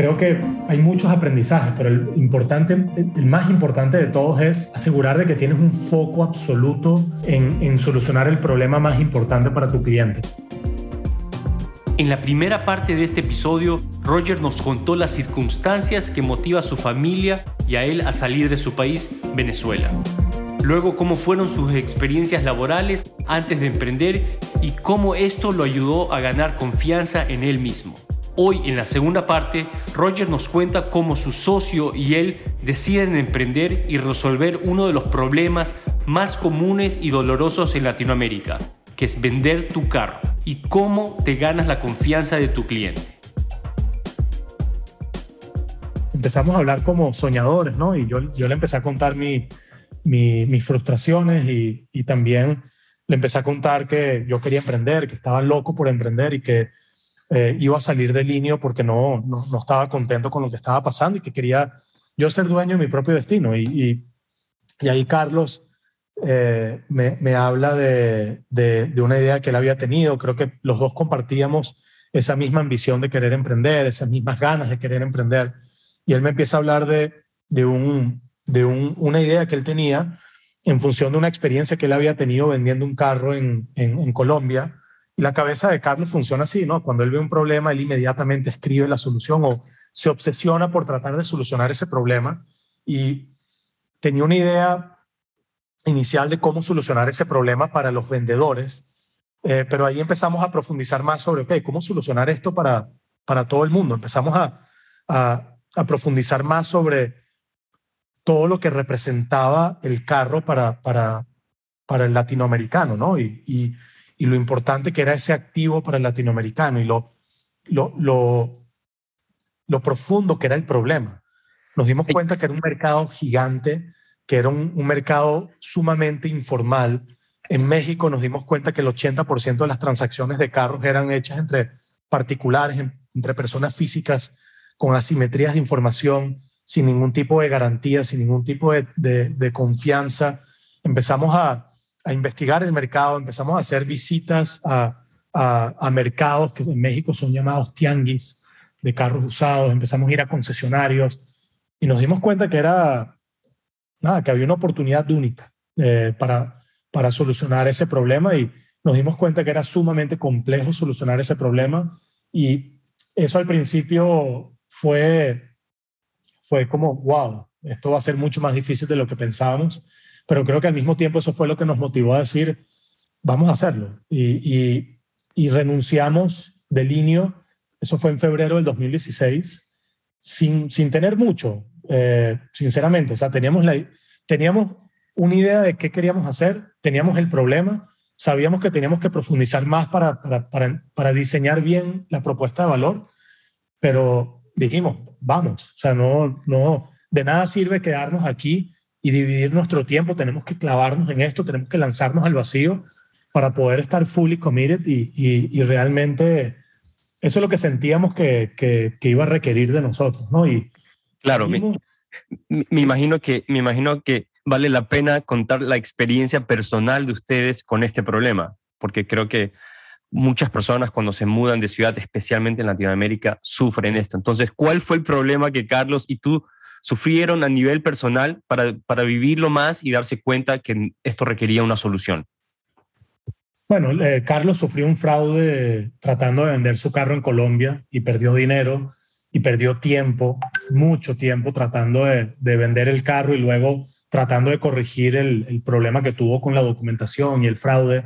creo que hay muchos aprendizajes, pero el, importante, el más importante de todos es asegurar de que tienes un foco absoluto en, solucionar el problema más importante para tu cliente. En la primera parte de este episodio, Roger nos contó las circunstancias que motiva a su familia y a él a salir de su país, Venezuela. Luego cómo fueron sus experiencias laborales antes de emprender y cómo esto lo ayudó a ganar confianza en él mismo. Hoy en la segunda parte, Roger nos cuenta cómo su socio y él deciden emprender y resolver uno de los problemas más comunes y dolorosos en Latinoamérica, que es vender tu carro y cómo te ganas la confianza de tu cliente. Empezamos a hablar como soñadores, ¿no? Y yo, yo le empecé a contar mi, mis frustraciones y, y también le empecé a contar que yo quería emprender, que estaba loco por emprender y que eh, iba a salir de línea porque no, no, no, estaba contento con lo que estaba pasando y que quería yo ser dueño de mi propio destino. Y, y, ahí Carlos eh, me, me, habla de, de, de, una idea que él había tenido. Creo que los dos compartíamos esa misma ambición de querer emprender, esas mismas ganas de querer emprender. Y él me empieza a hablar de, de, un, de un, una idea que él tenía en función de una experiencia que él había tenido vendiendo un carro en, en, en Colombia la cabeza de Carlos funciona así, ¿no? Cuando él ve un problema, él inmediatamente escribe la solución o se obsesiona por tratar de solucionar ese problema. Y tenía una idea inicial de cómo solucionar ese problema para los vendedores, eh, pero ahí empezamos a profundizar más sobre, ok, ¿cómo solucionar esto para, para todo el mundo? Empezamos a, a, profundizar más sobre todo lo que representaba el carro para, para, para el latinoamericano, ¿no? Y y lo importante que era ese activo para el latinoamericano y lo, lo, lo, lo profundo que era el problema. Nos dimos cuenta que era un mercado gigante, que era un, un mercado sumamente informal. En México nos dimos cuenta que el 80% de las transacciones de carros eran hechas entre particulares, entre personas físicas con asimetrías de información, sin ningún tipo de garantía, sin ningún tipo de, de, de confianza. Empezamos a, a investigar el mercado, empezamos a hacer visitas a, a, mercados que en México son llamados tianguis de carros usados, empezamos a ir a concesionarios y nos dimos cuenta que era, nada, que había una oportunidad única eh, para, para solucionar ese problema y nos dimos cuenta que era sumamente complejo solucionar ese problema y eso al principio fue, fue como, wow, esto va a ser mucho más difícil de lo que pensábamos pero creo que al mismo tiempo eso fue lo que nos motivó a decir, vamos a hacerlo. Y, renunciamos de Linio, eso fue en febrero del 2016, sin, sin tener mucho, eh, sinceramente. O sea, teníamos, teníamos una idea de qué queríamos hacer, teníamos el problema, sabíamos que teníamos que profundizar más para, para, para, para diseñar bien la propuesta de valor, pero dijimos, vamos, o sea, no, no, de nada sirve quedarnos aquí y dividir nuestro tiempo, tenemos que clavarnos en esto, tenemos que lanzarnos al vacío para poder estar fully committed y, y, realmente eso es lo que sentíamos que, que, iba a requerir de nosotros, ¿no? Y claro, me, me, imagino que, me imagino que vale la pena contar la experiencia personal de ustedes con este problema, porque creo que muchas personas cuando se mudan de ciudad, especialmente en Latinoamérica, sufren esto. Entonces, ¿cuál fue el problema que Carlos y tú sufrieron a nivel personal para, para vivirlo más y darse cuenta que esto requería una solución? Bueno, eh, Carlos sufrió un fraude tratando de vender su carro en Colombia y perdió dinero y perdió tiempo, mucho tiempo tratando de, de vender el carro y luego tratando de corregir el, el, problema que tuvo con la documentación y el fraude.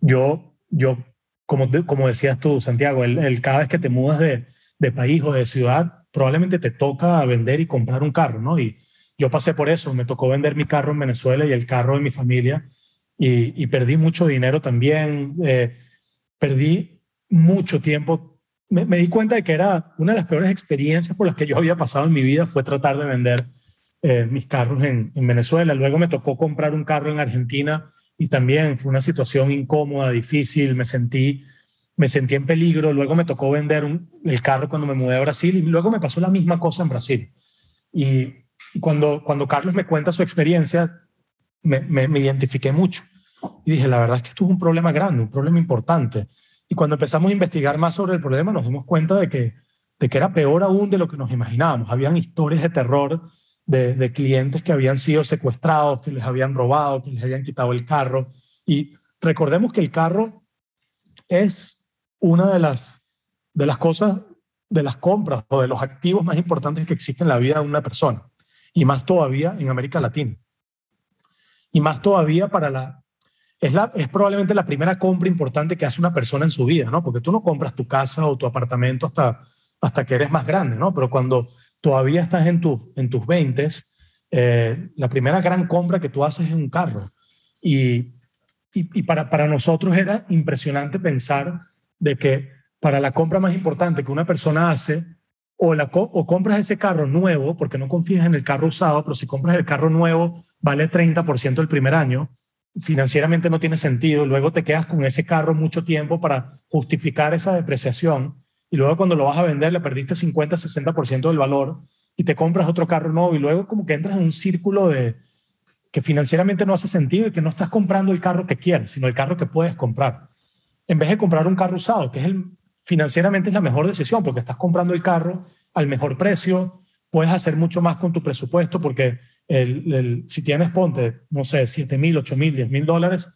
Yo, yo como, como decías tú, Santiago, el, el cada vez que te mudas de, de país o de ciudad, probablemente te toca vender y comprar un carro, ¿no? Y yo pasé por eso, me tocó vender mi carro en Venezuela y el carro de mi familia y, perdí mucho dinero también, eh, perdí mucho tiempo. Me, di cuenta de que era una de las peores experiencias por las que yo había pasado en mi vida fue tratar de vender eh, mis carros en, en Venezuela. Luego me tocó comprar un carro en Argentina y también fue una situación incómoda, difícil, me sentí me sentí en peligro, luego me tocó vender el carro cuando me mudé a Brasil y luego me pasó la misma cosa en Brasil. Y, cuando, cuando Carlos me cuenta su experiencia, me, me, identifiqué mucho. Y dije, la verdad es que esto es un problema grande, un problema importante. Y cuando empezamos a investigar más sobre el problema, nos dimos cuenta de que de que era peor aún de lo que nos imaginábamos. Habían historias de terror de, de, clientes que habían sido secuestrados, que les habían robado, que les habían quitado el carro. Y recordemos que el carro es una de las, de las cosas, de las compras o de los activos más importantes que existen en la vida de una persona. Y más todavía en América Latina. Y más todavía para la... Es, la, es probablemente la primera compra importante que hace una persona en su vida, ¿no? Porque tú no compras tu casa o tu apartamento hasta, hasta que eres más grande, ¿no? Pero cuando todavía estás en, tu, en tus 20, eh, la primera gran compra que tú haces es un carro. Y, y, para, para nosotros era impresionante pensar de que para la compra más importante que una persona hace, o, la, o compras ese carro nuevo, porque no confías en el carro usado, pero si compras el carro nuevo, vale 30% el primer año, financieramente no tiene sentido, luego te quedas con ese carro mucho tiempo para justificar esa depreciación y luego cuando lo vas a vender le perdiste 50, 60% del valor y te compras otro carro nuevo y luego como que entras en un círculo de que financieramente no hace sentido y que no estás comprando el carro que quieres, sino el carro que puedes comprar. En vez de comprar un carro usado, que es el, financieramente es la mejor decisión porque estás comprando el carro al mejor precio, puedes hacer mucho más con tu presupuesto porque si tienes, ponte, no sé, 7 mil, 8 mil, 10 mil dólares,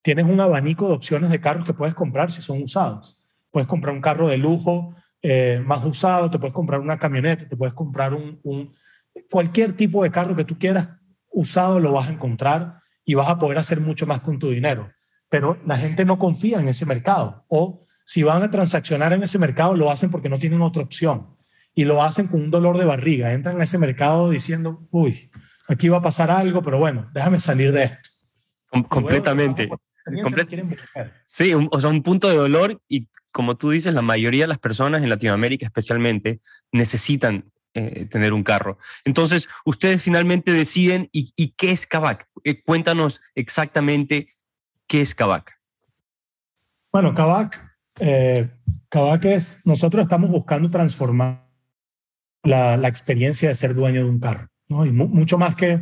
tienes un abanico de opciones de carros que puedes comprar si son usados puedes comprar un carro de lujo eh, más usado, te puedes comprar una camioneta, te puedes comprar un, cualquier tipo de carro que tú quieras usado lo vas a encontrar y vas a poder hacer mucho más con tu dinero. Pero la gente no confía en ese mercado o si van a transaccionar en ese mercado lo hacen porque no tienen otra opción y lo hacen con un dolor de barriga. Entran a ese mercado diciendo, uy, aquí va a pasar algo, pero bueno, déjame salir de esto. completamente. sí, o sea, un punto de dolor y como tú dices, la mayoría de las personas en Latinoamérica especialmente necesitan eh, tener un carro. Entonces, ustedes finalmente deciden, ¿y, qué es Kavak? Eh, cuéntanos exactamente qué es Kavak. Bueno, Kavak, eh, es, nosotros estamos buscando transformar la, experiencia de ser dueño de un carro, ¿no? Y mucho más que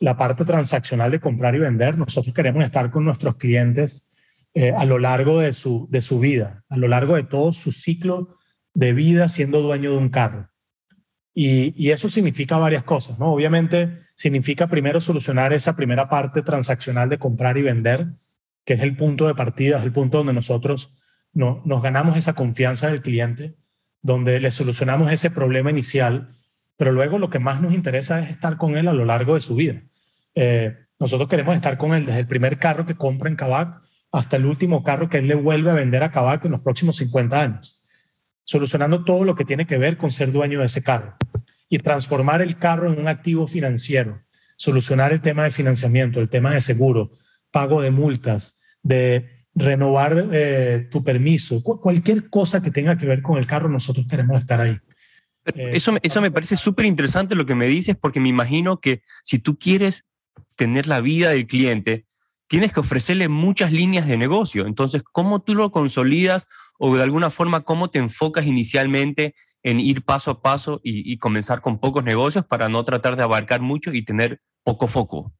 la parte transaccional de comprar y vender, nosotros queremos estar con nuestros clientes eh, a lo largo de su, de su vida, a lo largo de todo su ciclo de vida siendo dueño de un carro. Y, y, eso significa varias cosas, ¿no? Obviamente significa primero solucionar esa primera parte transaccional de comprar y vender, que es el punto de partida, es el punto donde nosotros no, nos ganamos esa confianza del cliente, donde le solucionamos ese problema inicial, pero luego lo que más nos interesa es estar con él a lo largo de su vida. Eh, nosotros queremos estar con él desde el primer carro que compra en Kavak hasta el último carro que él le vuelve a vender a Kavak en los próximos 50 años, solucionando todo lo que tiene que ver con ser dueño de ese carro y transformar el carro en un activo financiero, solucionar el tema de financiamiento, el tema de seguro, pago de multas, de renovar eh, tu permiso, cualquier cosa que tenga que ver con el carro, nosotros queremos estar ahí. Eh, eso, eso me parece súper interesante lo que me dices, porque me imagino que si tú quieres tener la vida del cliente, tienes que ofrecerle muchas líneas de negocio. Entonces, ¿cómo tú lo consolidas o de alguna forma cómo te enfocas inicialmente en ir paso a paso y, comenzar con pocos negocios para no tratar de abarcar mucho y tener poco foco?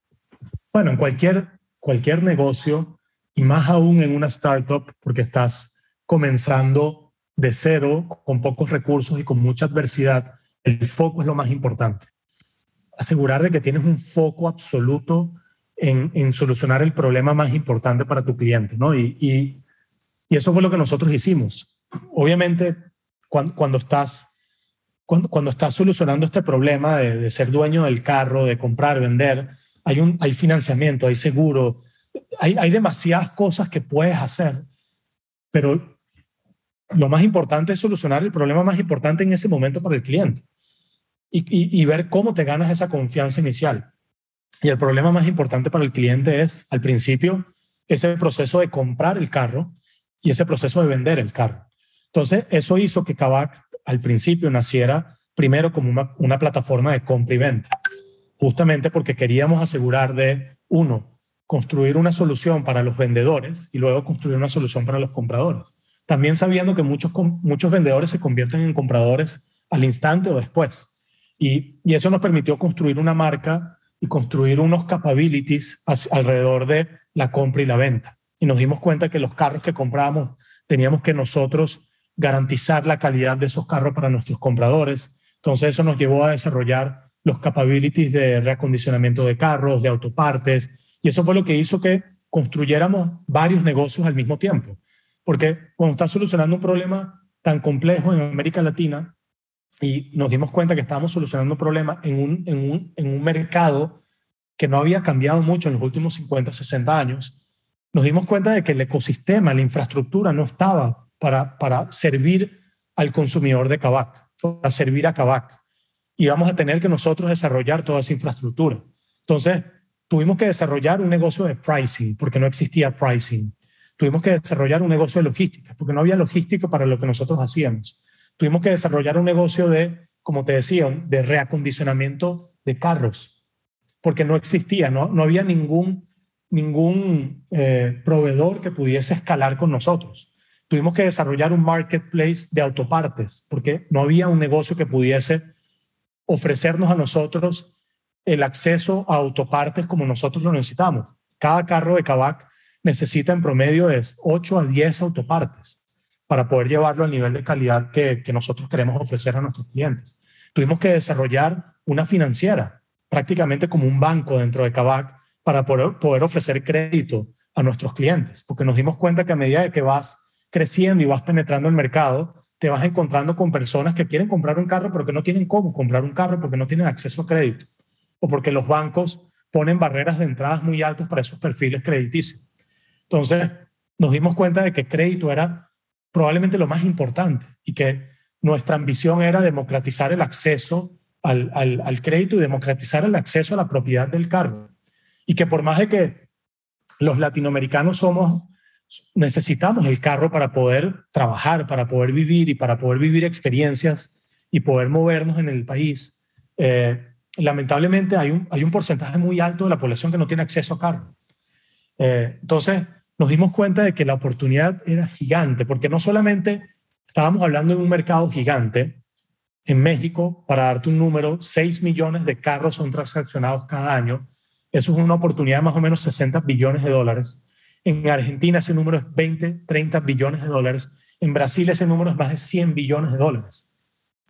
Bueno, en cualquier, cualquier negocio y más aún en una startup porque estás comenzando de cero, con pocos recursos y con mucha adversidad, el foco es lo más importante. Asegurar de que tienes un foco absoluto en, solucionar el problema más importante para tu cliente, ¿no? Y, y, eso fue lo que nosotros hicimos. Obviamente, cuando, cuando estás, cuando, cuando, estás solucionando este problema de, de, ser dueño del carro, de comprar, vender, hay, un, hay financiamiento, hay seguro, hay, hay demasiadas cosas que puedes hacer, pero lo más importante es solucionar el problema más importante en ese momento para el cliente y, y, y ver cómo te ganas esa confianza inicial. Y el problema más importante para el cliente es, al principio, ese proceso de comprar el carro y ese proceso de vender el carro. Entonces, eso hizo que Kavak al principio naciera primero como una, una plataforma de compra y venta, justamente porque queríamos asegurar de, uno, construir una solución para los vendedores y luego construir una solución para los compradores. También sabiendo que muchos, muchos vendedores se convierten en compradores al instante o después. Y, y eso nos permitió construir una marca y construir unos capabilities alrededor de la compra y la venta. Y nos dimos cuenta que los carros que comprábamos teníamos que nosotros garantizar la calidad de esos carros para nuestros compradores. Entonces eso nos llevó a desarrollar los capabilities de reacondicionamiento de carros, de autopartes, y eso fue lo que hizo que construyéramos varios negocios al mismo tiempo. Porque cuando estás solucionando un problema tan complejo en América Latina y nos dimos cuenta que estábamos solucionando un problema en un, en un, en un mercado que no había cambiado mucho en los últimos 50, 60 años, nos dimos cuenta de que el ecosistema, la infraestructura no estaba para, para servir al consumidor de Kavak, para servir a Kavak. Y vamos a tener que nosotros desarrollar toda esa infraestructura. Entonces, tuvimos que desarrollar un negocio de pricing, porque no existía pricing. Tuvimos que desarrollar un negocio de logística, porque no había logística para lo que nosotros hacíamos. Tuvimos que desarrollar un negocio de, como te decía, de reacondicionamiento de carros, porque no existía, no, no había ningún ningún eh, proveedor que pudiese escalar con nosotros. Tuvimos que desarrollar un marketplace de autopartes porque no había un negocio que pudiese ofrecernos a nosotros el acceso a autopartes como nosotros lo necesitamos. Cada carro de Kavak necesita en promedio de 8 a 10 autopartes para poder llevarlo al nivel de calidad que, nosotros queremos ofrecer a nuestros clientes. Tuvimos que desarrollar una financiera, prácticamente como un banco dentro de Kavak, para poder, ofrecer crédito a nuestros clientes, porque nos dimos cuenta que a medida que vas creciendo y vas penetrando el mercado, te vas encontrando con personas que quieren comprar un carro, pero que no tienen cómo comprar un carro porque no tienen acceso a crédito, o porque los bancos ponen barreras de entradas muy altas para esos perfiles crediticios. Entonces, nos dimos cuenta de que crédito era probablemente lo más importante y que nuestra ambición era democratizar el acceso al, al crédito y democratizar el acceso a la propiedad del carro y que por más de que los latinoamericanos somos, necesitamos el carro para poder trabajar, para poder vivir y para poder vivir experiencias y poder movernos en el país. Eh, lamentablemente hay un, hay un porcentaje muy alto de la población que no tiene acceso a carro. Eh, entonces nos dimos cuenta de que la oportunidad era gigante, porque no solamente estábamos hablando de un mercado gigante, en México, para darte un número, 6 millones de carros son transaccionados cada año eso es una oportunidad de más o menos 60 billones de dólares. En Argentina ese número es 20, 30 billones de dólares. En Brasil ese número es más de 100 billones de dólares.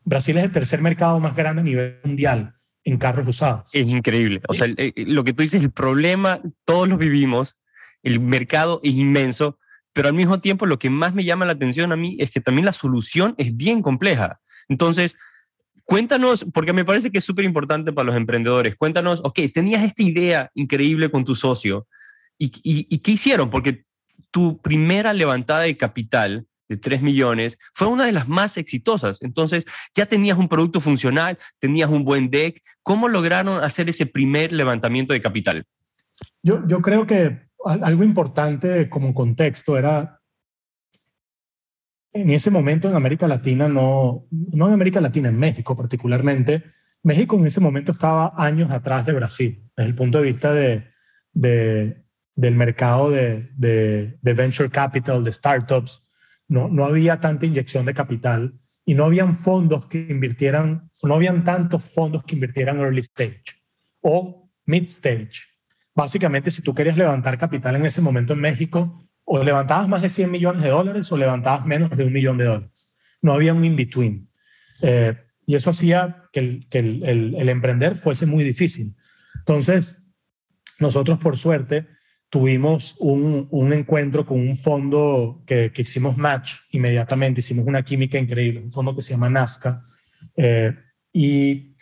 Brasil es el tercer mercado más grande a nivel mundial en carros usados. Es increíble. O sea, eh, lo que tú dices, el problema, todos lo vivimos, el mercado es inmenso, pero al mismo tiempo lo que más me llama la atención a mí es que también la solución es bien compleja. Entonces, Cuéntanos, porque me parece que es súper importante para los emprendedores. Cuéntanos, ok, tenías esta idea increíble con tu socio. ¿Y, qué hicieron? Porque tu primera levantada de capital de 3 millones fue una de las más exitosas. Entonces, ya tenías un producto funcional, tenías un buen deck. ¿Cómo lograron hacer ese primer levantamiento de capital? Yo, yo creo que algo importante como contexto era en ese momento en América Latina, no, no en América Latina, en México particularmente, México en ese momento estaba años atrás de Brasil, desde el punto de vista de, de del mercado de, de, de, venture capital, de startups. No, no había tanta inyección de capital y no habían fondos que invirtieran, no habían tantos fondos que invirtieran early stage o mid stage. Básicamente, si tú querías levantar capital en ese momento en México, o levantabas más de 100 millones de dólares o levantabas menos de un millón de dólares. No había un in-between. Eh, y eso hacía que, el, que el, el, emprender fuese muy difícil. Entonces, nosotros por suerte tuvimos un, un encuentro con un fondo que, que, hicimos match inmediatamente, hicimos una química increíble, un fondo que se llama Nazca. Eh, y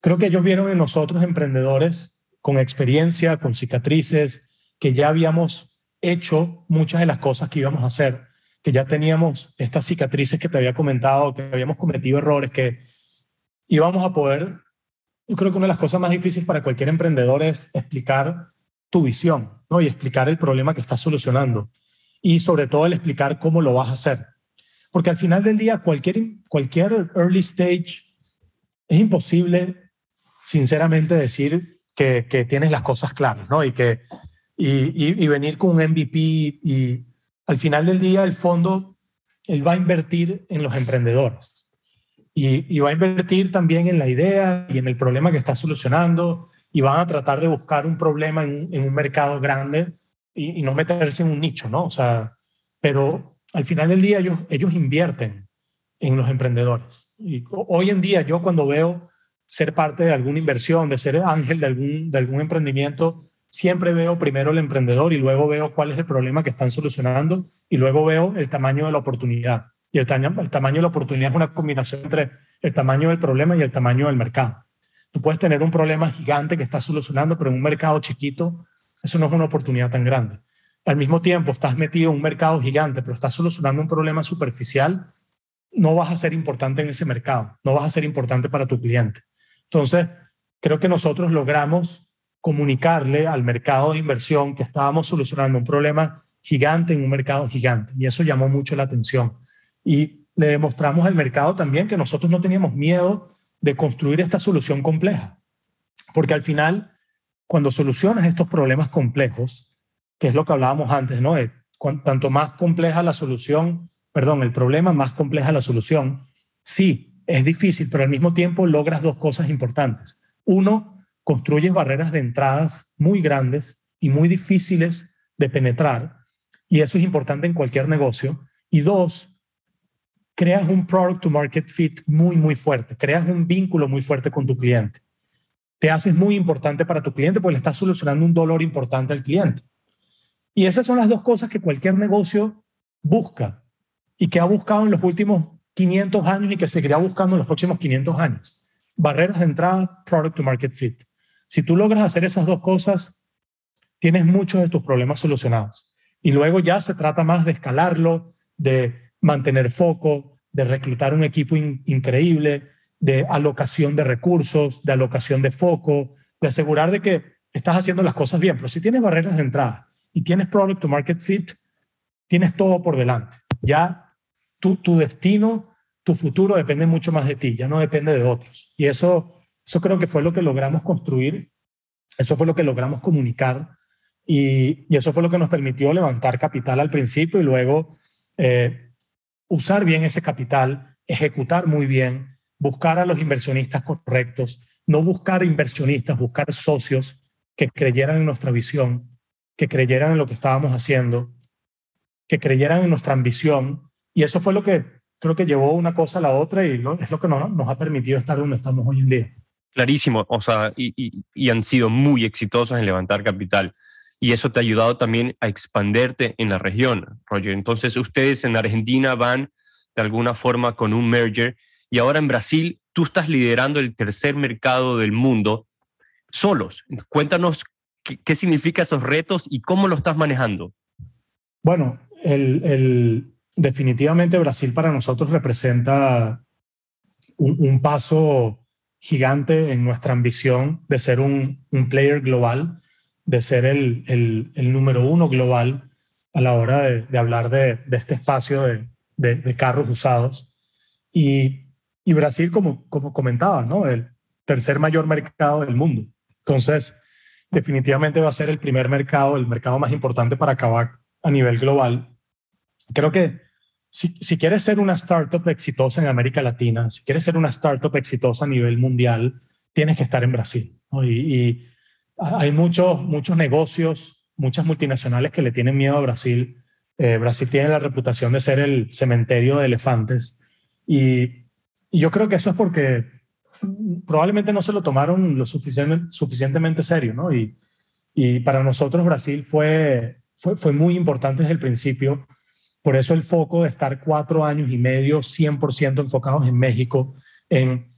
creo que ellos vieron en nosotros emprendedores con experiencia, con cicatrices, que ya habíamos hecho muchas de las cosas que íbamos a hacer, que ya teníamos estas cicatrices que te había comentado, que habíamos cometido errores, que íbamos a poder, yo creo que una de las cosas más difíciles para cualquier emprendedor es explicar tu visión, ¿no? Y explicar el problema que estás solucionando. Y sobre todo el explicar cómo lo vas a hacer. Porque al final del día, cualquier, cualquier early stage, es imposible, sinceramente, decir que, que tienes las cosas claras, ¿no? Y que y, venir con un MVP y al final del día el fondo, él va a invertir en los emprendedores y, va a invertir también en la idea y en el problema que está solucionando y van a tratar de buscar un problema en, un mercado grande y, no meterse en un nicho, ¿no? O sea, pero al final del día ellos, invierten en los emprendedores. Y hoy en día yo cuando veo ser parte de alguna inversión, de ser ángel de algún, emprendimiento, siempre veo primero el emprendedor y luego veo cuál es el problema que están solucionando y luego veo el tamaño de la oportunidad. Y el tamaño de la oportunidad es una combinación entre el tamaño del problema y el tamaño del mercado. Tú puedes tener un problema gigante que estás solucionando, pero en un mercado chiquito, eso no es una oportunidad tan grande. Al mismo tiempo, estás metido en un mercado gigante, pero estás solucionando un problema superficial, no vas a ser importante en ese mercado, no vas a ser importante para tu cliente. Entonces, creo que nosotros logramos comunicarle al mercado de inversión que estábamos solucionando un problema gigante en un mercado gigante. Y eso llamó mucho la atención. Y le demostramos al mercado también que nosotros no teníamos miedo de construir esta solución compleja. Porque al final, cuando solucionas estos problemas complejos, que es lo que hablábamos antes, ¿no? Tanto más compleja la solución, perdón, el problema, más compleja la solución. Sí, es difícil, pero al mismo tiempo logras dos cosas importantes. Uno, construyes barreras de entradas muy grandes y muy difíciles de penetrar, y eso es importante en cualquier negocio. Y dos, creas un product to market fit muy, muy fuerte, creas un vínculo muy fuerte con tu cliente. Te haces muy importante para tu cliente porque le estás solucionando un dolor importante al cliente. Y esas son las dos cosas que cualquier negocio busca y que ha buscado en los últimos 500 años y que seguirá buscando en los próximos 500 años. Barreras de entrada, product to market fit. Si tú logras hacer esas dos cosas, tienes muchos de tus problemas solucionados. Y luego ya se trata más de escalarlo, de mantener foco, de reclutar un equipo increíble, de alocación de recursos, de alocación de foco, de asegurar de que estás haciendo las cosas bien. Pero si tienes barreras de entrada y tienes product to market fit, tienes todo por delante. Ya tu, tu destino, tu futuro depende mucho más de ti, ya no depende de otros. Y eso, eso creo que fue lo que logramos construir, eso fue lo que logramos comunicar y, y eso fue lo que nos permitió levantar capital al principio y luego eh, usar bien ese capital, ejecutar muy bien, buscar a los inversionistas correctos, no buscar inversionistas, buscar socios que creyeran en nuestra visión, que creyeran en lo que estábamos haciendo, que creyeran en nuestra ambición y eso fue lo que creo que llevó una cosa a la otra y es lo que nos, ha permitido estar donde estamos hoy en día. Clarísimo, o sea, y, y, han sido muy exitosos en levantar capital. Y eso te ha ayudado también a expanderte en la región, Roger. Entonces, ustedes en Argentina van de alguna forma con un merger y ahora en Brasil tú estás liderando el tercer mercado del mundo solos. Cuéntanos qué, qué significa esos retos y cómo lo estás manejando. Bueno, definitivamente Brasil para nosotros representa un, paso gigante en nuestra ambición de ser un, player global, de ser el, el, número uno global a la hora de, hablar de, este espacio de, carros usados. Y, y, Brasil, como, como comentaba, ¿no? el tercer mayor mercado del mundo. Entonces, definitivamente va a ser el primer mercado, el mercado más importante para Kavak a nivel global. Creo que si, quieres ser una startup exitosa en América Latina, si quieres ser una startup exitosa a nivel mundial, tienes que estar en Brasil. Y, hay muchos, muchos negocios, muchas multinacionales que le tienen miedo a Brasil. Eh, Brasil tiene la reputación de ser el cementerio de elefantes. Y, yo creo que eso es porque probablemente no se lo tomaron lo suficientemente, serio. ¿no? Y, y para nosotros Brasil fue, fue, fue muy importante desde el principio por eso el foco de estar cuatro años y medio 100% enfocados en México, en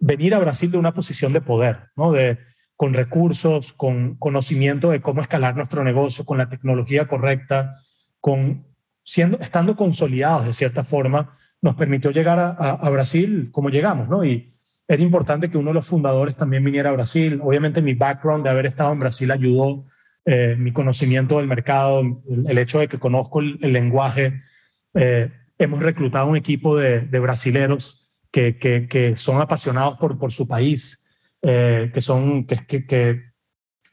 venir a Brasil de una posición de poder, ¿no? de, con recursos, con conocimiento de cómo escalar nuestro negocio, con la tecnología correcta, con siendo, estando consolidados de cierta forma, nos permitió llegar a, Brasil como llegamos, ¿no? Y era importante que uno de los fundadores también viniera a Brasil. Obviamente mi background de haber estado en Brasil ayudó eh, mi conocimiento del mercado, el, hecho de que conozco el, lenguaje. Eh, hemos reclutado un equipo de, brasileros que, son apasionados por su país, eh, que, son, que, que,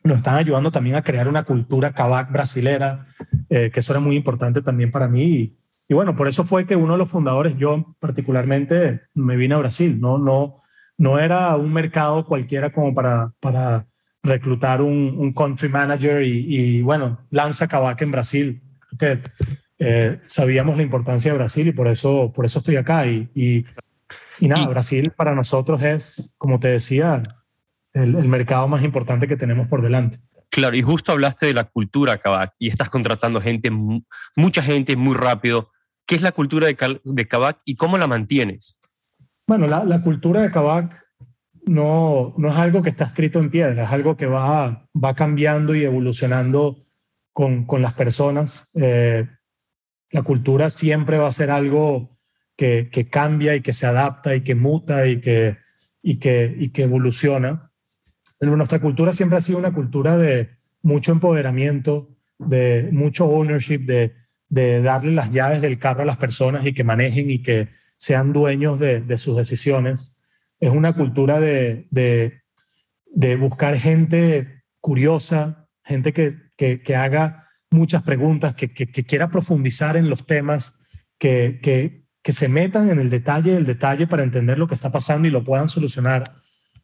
nos están ayudando también a crear una cultura cabac brasilera, que eso era muy importante también para mí. Y, y, bueno, por eso fue que uno de los fundadores, yo particularmente, me vine a Brasil. No, no, no era un mercado cualquiera como para, para reclutar un, country manager y, bueno, lanza Kavak en Brasil. Que eh, sabíamos la importancia de Brasil y por eso, por eso estoy acá. Y, y, nada, Brasil para nosotros es, como te decía, el, el, mercado más importante que tenemos por delante. Claro, y justo hablaste de la cultura Kavak y estás contratando gente, mucha gente muy rápido. ¿Qué es la cultura de, de Kavak y cómo la mantienes? Bueno, la, la cultura de Kavak no, no es algo que está escrito en piedra, es algo que va, va cambiando y evolucionando con, con las personas. Eh, la cultura siempre va a ser algo que, que, cambia y que se adapta y que muta y que, y que, y que evoluciona. Nuestra cultura siempre ha sido una cultura de mucho empoderamiento, de mucho ownership, de, de darle las llaves del carro a las personas y que manejen y que sean dueños de, de sus decisiones es una cultura de, de, buscar gente curiosa, gente que, que, haga muchas preguntas, que, que, quiera profundizar en los temas, que, que, se metan en el detalle del detalle para entender lo que está pasando y lo puedan solucionar.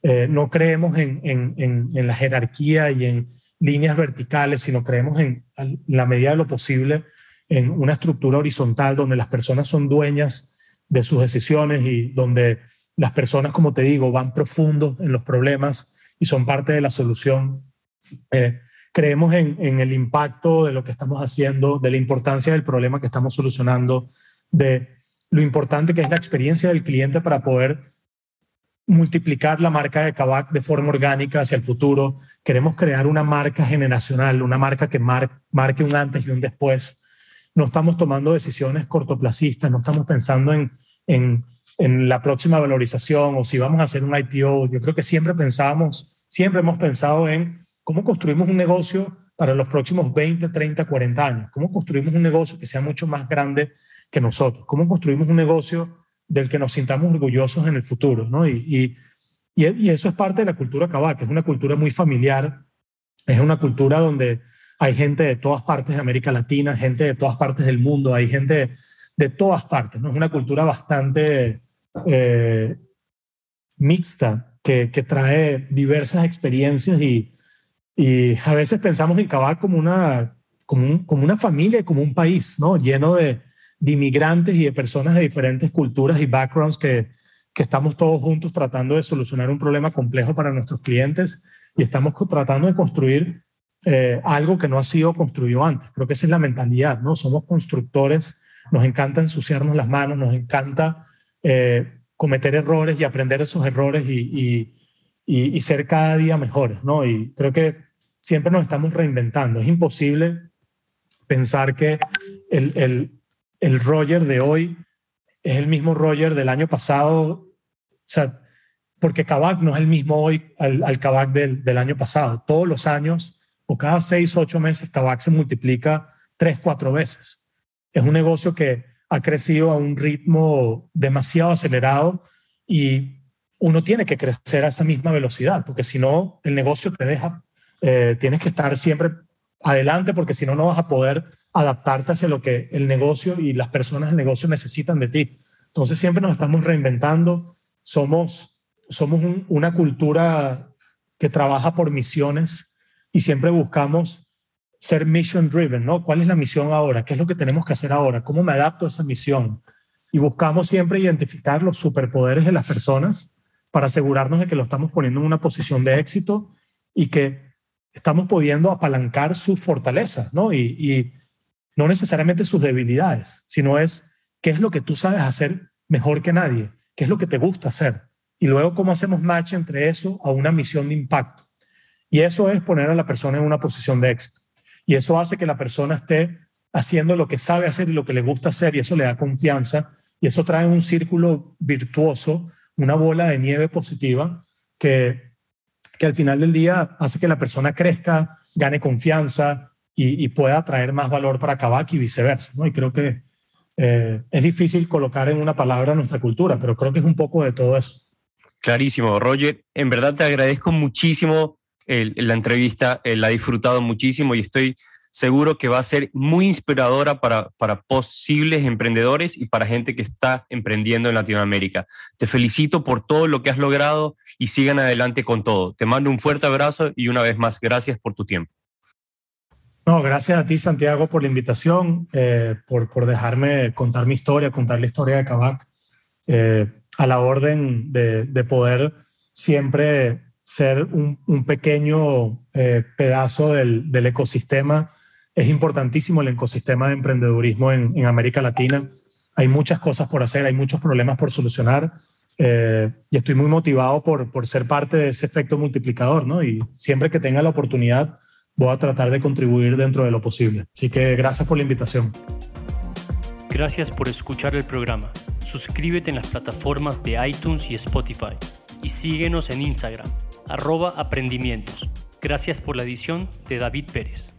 Eh, no creemos en, en, en, la jerarquía y en líneas verticales, sino creemos en, la medida de lo posible en una estructura horizontal donde las personas son dueñas de sus decisiones y donde las personas, como te digo, van profundos en los problemas y son parte de la solución. Eh, creemos en, el impacto de lo que estamos haciendo, de la importancia del problema que estamos solucionando, de lo importante que es la experiencia del cliente para poder multiplicar la marca de Kavak de forma orgánica hacia el futuro. Queremos crear una marca generacional, una marca que marque un antes y un después. No estamos tomando decisiones cortoplacistas, no estamos pensando en, en en la próxima valorización o si vamos a hacer un IPO. Yo creo que siempre pensábamos, siempre hemos pensado en cómo construimos un negocio para los próximos 20, 30, 40 años. Cómo construimos un negocio que sea mucho más grande que nosotros. Cómo construimos un negocio del que nos sintamos orgullosos en el futuro. ¿no? Y, y, y eso es parte de la cultura que es una cultura muy familiar. Es una cultura donde hay gente de todas partes de América Latina, gente de todas partes del mundo, hay gente de, todas partes. ¿no? Es una cultura bastante eh, mixta que, trae diversas experiencias y, a veces pensamos en Cabal como una, como, como una familia, como un país, ¿no? Lleno de, inmigrantes y de personas de diferentes culturas y backgrounds que, que estamos todos juntos tratando de solucionar un problema complejo para nuestros clientes y estamos tratando de construir eh, algo que no ha sido construido antes. Creo que esa es la mentalidad, ¿no? Somos constructores, nos encanta ensuciarnos las manos, nos encanta eh, cometer errores y aprender esos errores y, y, ser cada día mejores, ¿no? Y creo que siempre nos estamos reinventando. Es imposible pensar que el, el Roger de hoy es el mismo Roger del año pasado, o sea, porque Kavak no es el mismo hoy al, al Kavak del, del, año pasado. Todos los años o cada seis, ocho meses, Kavak se multiplica tres, cuatro veces. Es un negocio que ha crecido a un ritmo demasiado acelerado y uno tiene que crecer a esa misma velocidad, porque si no, el negocio te deja, eh, tienes que estar siempre adelante, porque si no, no vas a poder adaptarte hacia lo que el negocio y las personas del negocio necesitan de ti. Entonces siempre nos estamos reinventando, somos, somos una cultura que trabaja por misiones y siempre buscamos ser mission driven, ¿no? ¿Cuál es la misión ahora? ¿Qué es lo que tenemos que hacer ahora? ¿Cómo me adapto a esa misión? Y buscamos siempre identificar los superpoderes de las personas para asegurarnos de que lo estamos poniendo en una posición de éxito y que estamos pudiendo apalancar sus fortalezas, ¿no? Y, no necesariamente sus debilidades, sino es qué es lo que tú sabes hacer mejor que nadie, qué es lo que te gusta hacer. Y luego cómo hacemos match entre eso a una misión de impacto. Y eso es poner a la persona en una posición de éxito. Y eso hace que la persona esté haciendo lo que sabe hacer y lo que le gusta hacer y eso le da confianza y eso trae un círculo virtuoso, una bola de nieve positiva que, que al final del día hace que la persona crezca, gane confianza y, pueda traer más valor para Kavak y viceversa. ¿no? Y creo que eh, es difícil colocar en una palabra nuestra cultura, pero creo que es un poco de todo eso. Clarísimo, Roger. En verdad te agradezco muchísimo la entrevista, eh, la he disfrutado muchísimo y estoy seguro que va a ser muy inspiradora para, para posibles emprendedores y para gente que está emprendiendo en Latinoamérica. Te felicito por todo lo que has logrado y sigan adelante con todo. Te mando un fuerte abrazo y una vez más, gracias por tu tiempo. No, gracias a ti, Santiago, por la invitación, eh, por, por, dejarme contar mi historia, contar la historia de Kavak, eh, a la orden de, de, poder siempre ser un, un pequeño eh, pedazo del, del, ecosistema. Es importantísimo el ecosistema de emprendedurismo en, en, América Latina. Hay muchas cosas por hacer, hay muchos problemas por solucionar y estoy muy motivado por, por ser parte de ese efecto multiplicador, ¿no? Y siempre que tenga la oportunidad, voy a tratar de contribuir dentro de lo posible. Así que gracias por la invitación. Gracias por escuchar el programa. Suscríbete en las plataformas de iTunes y Spotify y síguenos en Instagram, arroba aprendimientos. Gracias por la edición de David Pérez.